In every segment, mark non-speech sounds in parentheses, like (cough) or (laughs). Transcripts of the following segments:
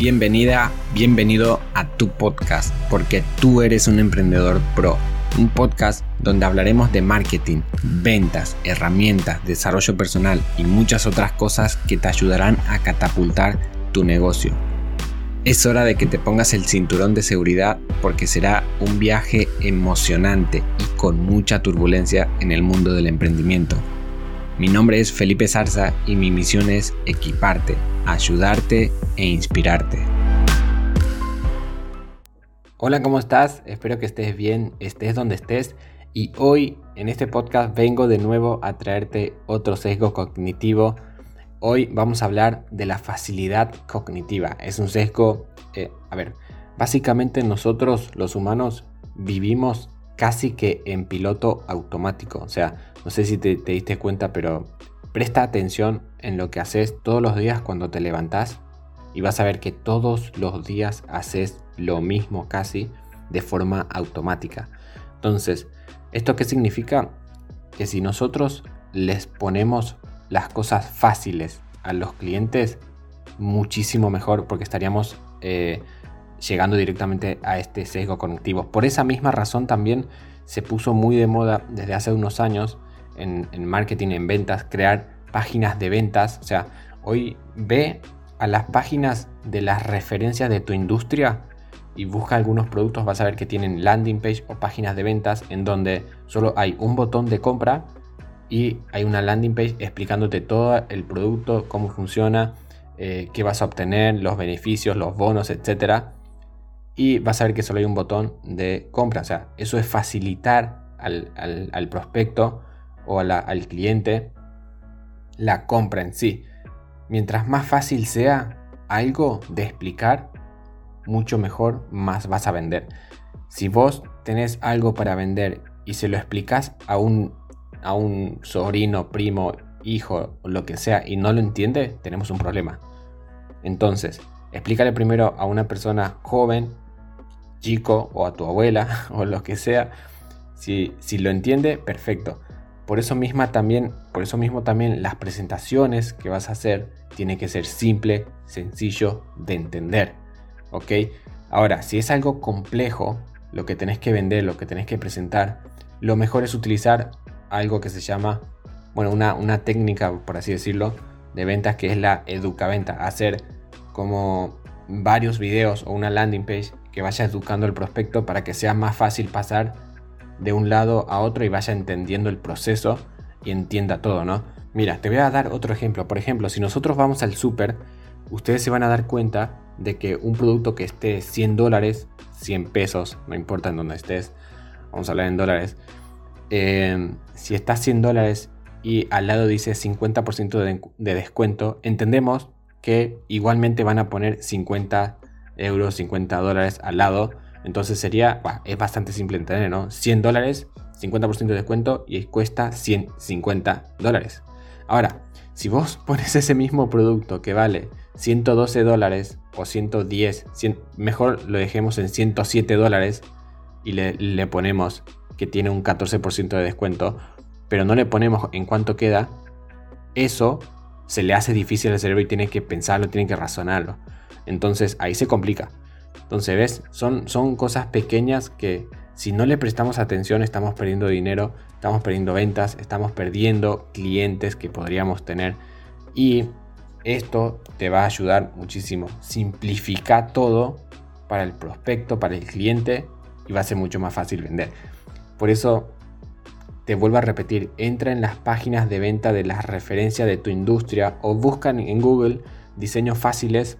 Bienvenida, bienvenido a tu podcast, porque tú eres un emprendedor pro. Un podcast donde hablaremos de marketing, ventas, herramientas, desarrollo personal y muchas otras cosas que te ayudarán a catapultar tu negocio. Es hora de que te pongas el cinturón de seguridad porque será un viaje emocionante y con mucha turbulencia en el mundo del emprendimiento. Mi nombre es Felipe Zarza y mi misión es equiparte, ayudarte e inspirarte. Hola, ¿cómo estás? Espero que estés bien, estés donde estés. Y hoy en este podcast vengo de nuevo a traerte otro sesgo cognitivo. Hoy vamos a hablar de la facilidad cognitiva. Es un sesgo, a ver, básicamente nosotros los humanos vivimos casi que en piloto automático. O sea, no sé si te, diste cuenta, pero presta atención en lo que haces todos los días cuando te levantas y vas a ver que todos los días haces lo mismo casi de forma automática. Entonces, ¿esto qué significa? Que si nosotros les ponemos las cosas fáciles a los clientes, muchísimo mejor porque estaríamos eh, llegando directamente a este sesgo cognitivo. Por esa misma razón también se puso muy de moda desde hace unos años en, marketing, en ventas, crear páginas de ventas. O sea, hoy ve a las páginas de las referencias de tu industria y busca algunos productos, vas a ver que tienen landing page o páginas de ventas en donde solo hay un botón de compra y hay una landing page explicándote todo el producto, cómo funciona, eh, qué vas a obtener, los beneficios, los bonos, etcétera y vas a ver que solo hay un botón de compra. O sea, eso es facilitar al, prospecto o al cliente la compra en sí. Mientras más fácil sea algo de explicar, mucho mejor más vas a vender. Si vos tenés algo para vender y se lo explicas a un, a un sobrino, primo, hijo lo que sea y no lo entiende, tenemos un problema. Entonces, explícale primero a una persona joven chico o a tu abuela (laughs) o lo que sea. Si, si lo entiende, perfecto. Por eso, misma también, por eso mismo también las presentaciones que vas a hacer tiene que ser simple, sencillo de entender. ¿Ok? Ahora, si es algo complejo, lo que tenés que vender, lo que tenés que presentar, lo mejor es utilizar algo que se llama, bueno, una, una técnica, por así decirlo, de ventas que es la educaventa. Hacer como varios videos o una landing page que vaya educando al prospecto para que sea más fácil pasar de un lado a otro y vaya entendiendo el proceso y entienda todo, ¿no? Mira, te voy a dar otro ejemplo. Por ejemplo, si nosotros vamos al súper, ustedes se van a dar cuenta de que un producto que esté 100 dólares, 100 pesos, no importa en dónde estés, vamos a hablar en dólares, eh, si está 100 dólares y al lado dice 50% de, de descuento, entendemos que igualmente van a poner 50 euros, 50 dólares al lado. Entonces sería, es bastante simple entender, ¿no? 100 dólares, 50% de descuento y cuesta 150 dólares. Ahora, si vos (laughs) pones ese mismo producto que vale 112 dólares o 110, mejor lo dejemos en 107 dólares y le, le ponemos que tiene un 14% de descuento, pero no le ponemos en cuánto queda, eso se le hace difícil al cerebro y tiene que pensarlo, tiene que razonarlo. Entonces ahí se complica. Entonces, ¿ves? Son, son cosas pequeñas que si no le prestamos atención estamos perdiendo dinero, estamos perdiendo ventas, estamos perdiendo clientes que podríamos tener. Y esto te va a ayudar muchísimo. Simplifica todo para el prospecto, para el cliente y va a ser mucho más fácil vender. Por eso te vuelvo a repetir, entra en las páginas de venta de las referencias de tu industria o buscan en Google diseños fáciles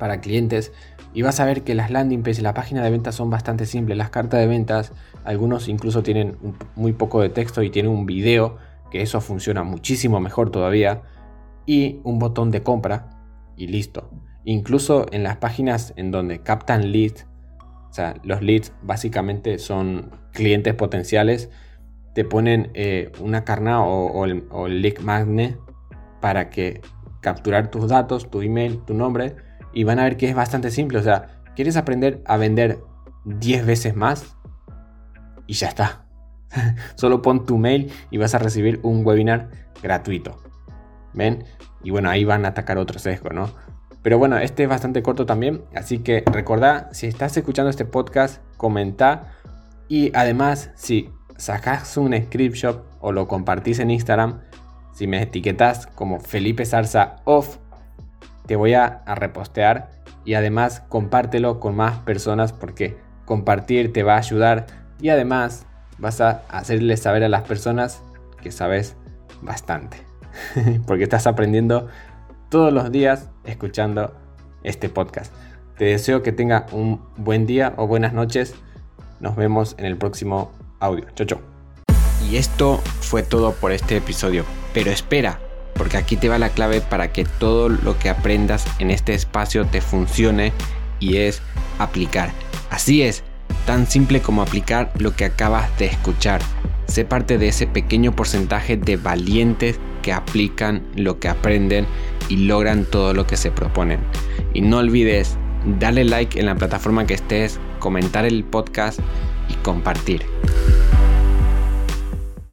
para clientes y vas a ver que las landing pages y la página de ventas son bastante simples. Las cartas de ventas, algunos incluso tienen muy poco de texto y tienen un video, que eso funciona muchísimo mejor todavía, y un botón de compra y listo. Incluso en las páginas en donde captan leads, o sea, los leads básicamente son clientes potenciales, te ponen eh, una carna o, el, o el lead magnet para que capturar tus datos, tu email, tu nombre y van a ver que es bastante simple. O sea, ¿quieres aprender a vender 10 veces más? Y ya está. (laughs) Solo pon tu mail y vas a recibir un webinar gratuito. ¿Ven? Y bueno, ahí van a atacar otro sesgo, ¿no? Pero bueno, este es bastante corto también, así que recordá, si estás escuchando este podcast, comenta y además si sacas un screenshot o lo compartís en Instagram, si me etiquetas como Felipe Zarza Off, te voy a, repostear y además compártelo con más personas porque compartir te va a ayudar y además vas a hacerle saber a las personas que sabes bastante. (laughs) porque estás aprendiendo todos los días escuchando este podcast. Te deseo que tenga un buen día o buenas noches. Nos vemos en el próximo audio. Chau, chau. Y esto fue todo por este episodio. Pero espera, porque aquí te va la clave para que todo lo que aprendas en este espacio te funcione y es aplicar. Así es, tan simple como aplicar lo que acabas de escuchar. Sé parte de ese pequeño porcentaje de valientes que aplican lo que aprenden y logran todo lo que se proponen. Y no olvides darle like en la plataforma que estés, comentar el podcast y compartir.